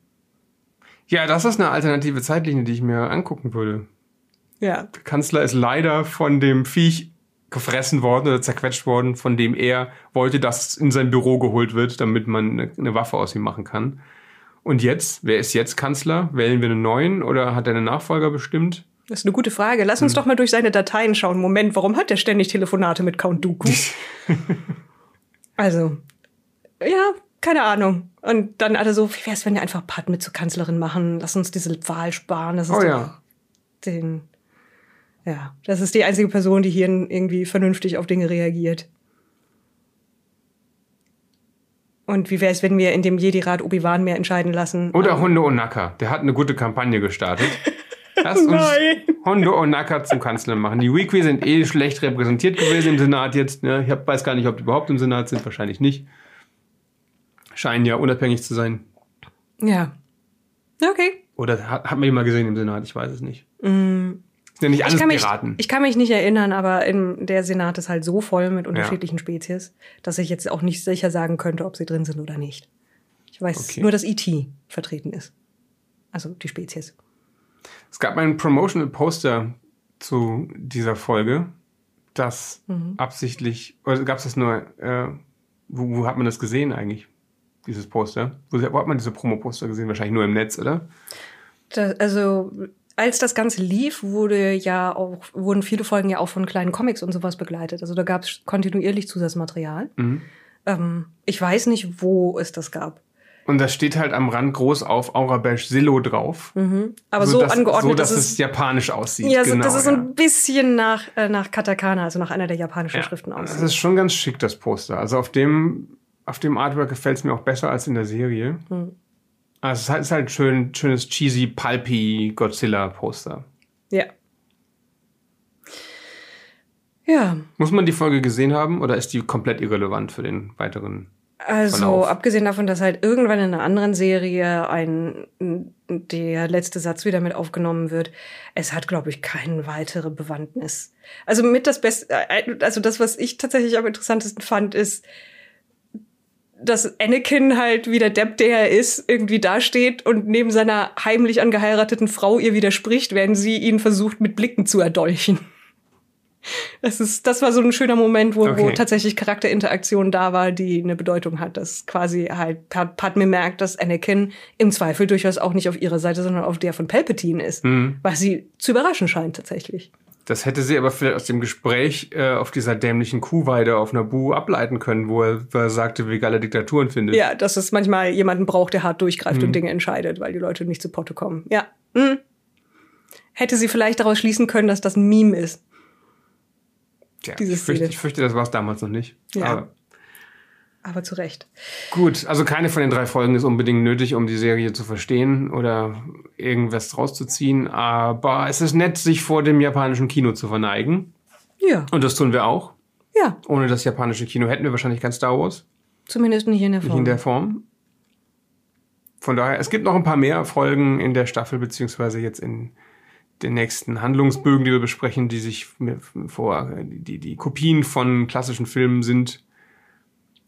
Speaker 2: ja, das ist eine alternative Zeitlinie, die ich mir angucken würde.
Speaker 1: Ja.
Speaker 2: Der Kanzler ist leider von dem Viech gefressen worden oder zerquetscht worden, von dem er wollte, dass in sein Büro geholt wird, damit man eine, eine Waffe aus ihm machen kann. Und jetzt, wer ist jetzt Kanzler? Wählen wir einen neuen oder hat er einen Nachfolger bestimmt?
Speaker 1: Das ist eine gute Frage. Lass uns doch mal durch seine Dateien schauen. Moment, warum hat der ständig Telefonate mit Count Dooku? [laughs] also, ja, keine Ahnung. Und dann alle so, wie wär's, wenn wir einfach Padme zur Kanzlerin machen? Lass uns diese Wahl sparen. Das ist
Speaker 2: Oh ja.
Speaker 1: den, ja, das ist die einzige Person, die hier irgendwie vernünftig auf Dinge reagiert. Und wie wäre es, wenn wir in dem Jedi-Rat Obi-Wan mehr entscheiden lassen?
Speaker 2: Oder Hondo Onaka, der hat eine gute Kampagne gestartet. [laughs] Lass uns
Speaker 1: Nein.
Speaker 2: Hondo Onaka zum Kanzler machen. Die Weekly sind eh schlecht repräsentiert gewesen im Senat jetzt. Ne? Ich hab, weiß gar nicht, ob die überhaupt im Senat sind, wahrscheinlich nicht. Scheinen ja unabhängig zu sein.
Speaker 1: Ja. Okay.
Speaker 2: Oder hat, hat man jemand gesehen im Senat? Ich weiß es nicht. Sind ja nicht
Speaker 1: Ich
Speaker 2: alles
Speaker 1: kann, mich,
Speaker 2: Piraten.
Speaker 1: ich kann mich nicht erinnern, aber in der Senat ist halt so voll mit unterschiedlichen Spezies, dass ich jetzt auch nicht sicher sagen könnte, ob sie drin sind oder nicht. Ich weiß
Speaker 2: Okay.
Speaker 1: nur, dass E.T. vertreten ist. Also die Spezies.
Speaker 2: Es gab ein Promotional Poster zu dieser Folge, das
Speaker 1: Mhm.
Speaker 2: absichtlich, oder gab es das nur, äh, wo, wo hat man das gesehen eigentlich, dieses Poster? Wo, wo hat man diese Promo-Poster gesehen? Wahrscheinlich nur im Netz, oder?
Speaker 1: Da, also als das Ganze lief, wurde ja auch, wurden viele Folgen ja auch von kleinen Comics und sowas begleitet. Also da gab es kontinuierlich Zusatzmaterial.
Speaker 2: Mhm.
Speaker 1: Ähm, ich weiß nicht, wo es das gab.
Speaker 2: Und da steht halt am Rand groß auf Aurabesh Silo drauf.
Speaker 1: Aber so,
Speaker 2: dass,
Speaker 1: angeordnet,
Speaker 2: so, dass
Speaker 1: dass
Speaker 2: es japanisch aussieht.
Speaker 1: Ja, so,
Speaker 2: genau,
Speaker 1: das ist so
Speaker 2: ja.
Speaker 1: ein bisschen nach, äh, nach Katakana, also nach einer der japanischen Schriften
Speaker 2: Das
Speaker 1: aussieht.
Speaker 2: ist schon ganz schick, das Poster. Also auf dem, auf dem Artwork gefällt es mir auch besser als in der Serie.
Speaker 1: Hm.
Speaker 2: Also es ist halt, es ist halt schön, schönes cheesy, pulpy Godzilla-Poster.
Speaker 1: Ja. Ja,
Speaker 2: Muss man die Folge gesehen haben oder ist die komplett irrelevant für den weiteren?
Speaker 1: Also
Speaker 2: Verlauf.
Speaker 1: abgesehen davon, dass halt irgendwann in einer anderen Serie ein der letzte Satz wieder mit aufgenommen wird, es hat, glaube ich, keine weitere Bewandtnis. Also mit das Beste, äh, also das, was ich tatsächlich am interessantesten fand, ist, dass Anakin halt wie der Depp, der er ist, irgendwie dasteht und neben seiner heimlich angeheirateten Frau ihr widerspricht, während sie ihn versucht, mit Blicken zu erdolchen. Das ist, das war so ein schöner Moment, wo, wo
Speaker 2: Okay.
Speaker 1: tatsächlich Charakterinteraktion da war, die eine Bedeutung hat, dass quasi halt Pat- Padme merkt, dass Anakin im Zweifel durchaus auch nicht auf ihrer Seite, sondern auf der von Palpatine ist,
Speaker 2: Mhm.
Speaker 1: was sie zu überraschen scheint tatsächlich.
Speaker 2: Das hätte sie aber vielleicht aus dem Gespräch äh, auf dieser dämlichen Kuhweide auf Nabu ableiten können, wo er, wo er sagte, wie geil er Diktaturen findet.
Speaker 1: Ja, dass es manchmal jemanden braucht, der hart durchgreift
Speaker 2: Mhm.
Speaker 1: und Dinge entscheidet, weil die Leute nicht zu Potte kommen. Ja. Hm. Hätte sie vielleicht daraus schließen können, dass das ein Meme ist.
Speaker 2: Tja,
Speaker 1: diese
Speaker 2: ich, fürchte, ich fürchte, das war es damals noch nicht.
Speaker 1: Ja.
Speaker 2: Aber
Speaker 1: Aber zu Recht.
Speaker 2: gut, also keine von den drei Folgen ist unbedingt nötig, um die Serie zu verstehen oder irgendwas rauszuziehen. Aber es ist nett, sich vor dem japanischen Kino zu verneigen.
Speaker 1: Ja.
Speaker 2: Und das tun wir auch.
Speaker 1: Ja.
Speaker 2: Ohne das japanische Kino hätten wir wahrscheinlich kein Star Wars.
Speaker 1: Zumindest nicht in der
Speaker 2: Nicht
Speaker 1: Form.
Speaker 2: in der Form. Von daher, es gibt noch ein paar mehr Folgen in der Staffel, beziehungsweise jetzt in den nächsten Handlungsbögen, die wir besprechen, die sich mir vor, die, die Kopien von klassischen Filmen sind.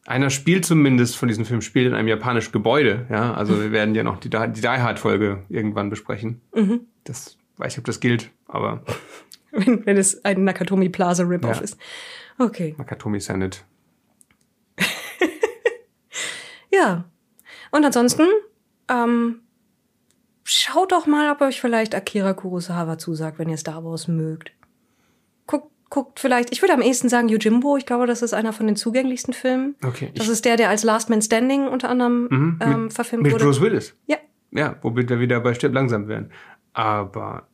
Speaker 2: Einer spielt zumindest von diesem Film, spielt in einem japanischen Gebäude, ja. Also wir werden ja noch die, Die Die Hard Folge irgendwann besprechen.
Speaker 1: Mhm.
Speaker 2: Das weiß ich, ob das gilt, aber [laughs]
Speaker 1: wenn, wenn es ein Nakatomi Plaza Rip-Off
Speaker 2: Ja.
Speaker 1: ist. Okay.
Speaker 2: Nakatomi Senate. [laughs]
Speaker 1: Ja. Und ansonsten, ähm, schaut doch mal, ob euch vielleicht Akira Kurosawa zusagt, wenn ihr Star Wars mögt. Guckt, guckt vielleicht, ich würde am ehesten sagen Yojimbo. Ich glaube, das ist einer von den zugänglichsten Filmen.
Speaker 2: Okay.
Speaker 1: Das ist der, der als Last Man Standing unter anderem
Speaker 2: Mhm,
Speaker 1: ähm,
Speaker 2: mit,
Speaker 1: verfilmt
Speaker 2: mit
Speaker 1: wurde.
Speaker 2: Bruce Willis.
Speaker 1: Ja.
Speaker 2: Ja, womit wir wieder bei Stirb langsam wären. Aber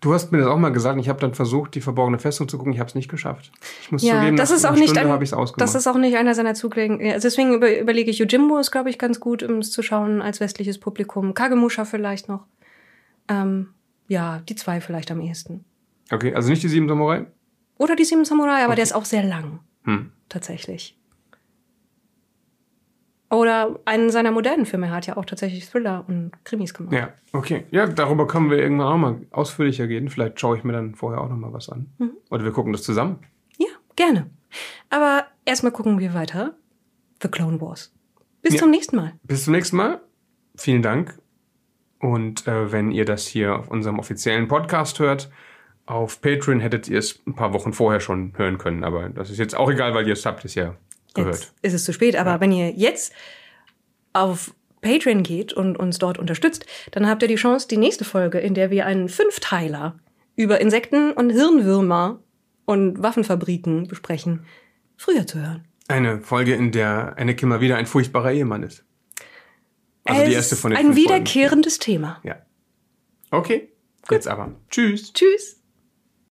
Speaker 2: du hast mir das auch mal gesagt, ich habe dann versucht, die verborgene Festung zu gucken. Ich habe es nicht geschafft. Ich muss
Speaker 1: Ja,
Speaker 2: zugeben,
Speaker 1: das ist auch nicht ein,
Speaker 2: habe ich es ausgemacht.
Speaker 1: das ist auch nicht einer seiner Zugänge. Also deswegen über, überlege ich, Yojimbo ist, glaube ich, ganz gut, um es zu schauen als westliches Publikum. Kagemusha vielleicht noch. Ähm, ja, die zwei vielleicht am ehesten.
Speaker 2: okay, also nicht die sieben Samurai?
Speaker 1: Oder die Sieben Samurai, aber der ist auch sehr lang,
Speaker 2: Hm.
Speaker 1: tatsächlich. Oder einen seiner modernen Filme. Er hat ja auch tatsächlich Thriller und Krimis gemacht.
Speaker 2: Ja, okay. Ja, darüber können wir irgendwann auch mal ausführlicher reden. Vielleicht schaue ich mir dann vorher auch noch mal was an.
Speaker 1: Mhm.
Speaker 2: Oder wir gucken das zusammen.
Speaker 1: Ja, gerne. Aber erstmal gucken wir weiter. The Clone Wars. Bis
Speaker 2: Ja.
Speaker 1: zum nächsten Mal.
Speaker 2: Bis zum nächsten Mal. Vielen Dank. Und äh, wenn ihr das hier auf unserem offiziellen Podcast hört, auf Patreon hättet ihr es ein paar Wochen vorher schon hören können. Aber das ist jetzt auch egal, weil ihr es habt es ja gehört.
Speaker 1: Jetzt ist es zu spät, aber wenn ihr jetzt auf Patreon geht und uns dort unterstützt, dann habt ihr die Chance, die nächste Folge, in der wir einen Fünfteiler über Insekten und Hirnwürmer und Waffenfabriken besprechen, früher zu hören.
Speaker 2: Eine Folge, in der Anakin mal wieder ein furchtbarer Ehemann ist. Also
Speaker 1: Es
Speaker 2: die erste von den
Speaker 1: Ein
Speaker 2: fünf Folgen.
Speaker 1: wiederkehrendes Thema.
Speaker 2: Ja. Okay, jetzt aber. Tschüss.
Speaker 1: Tschüss.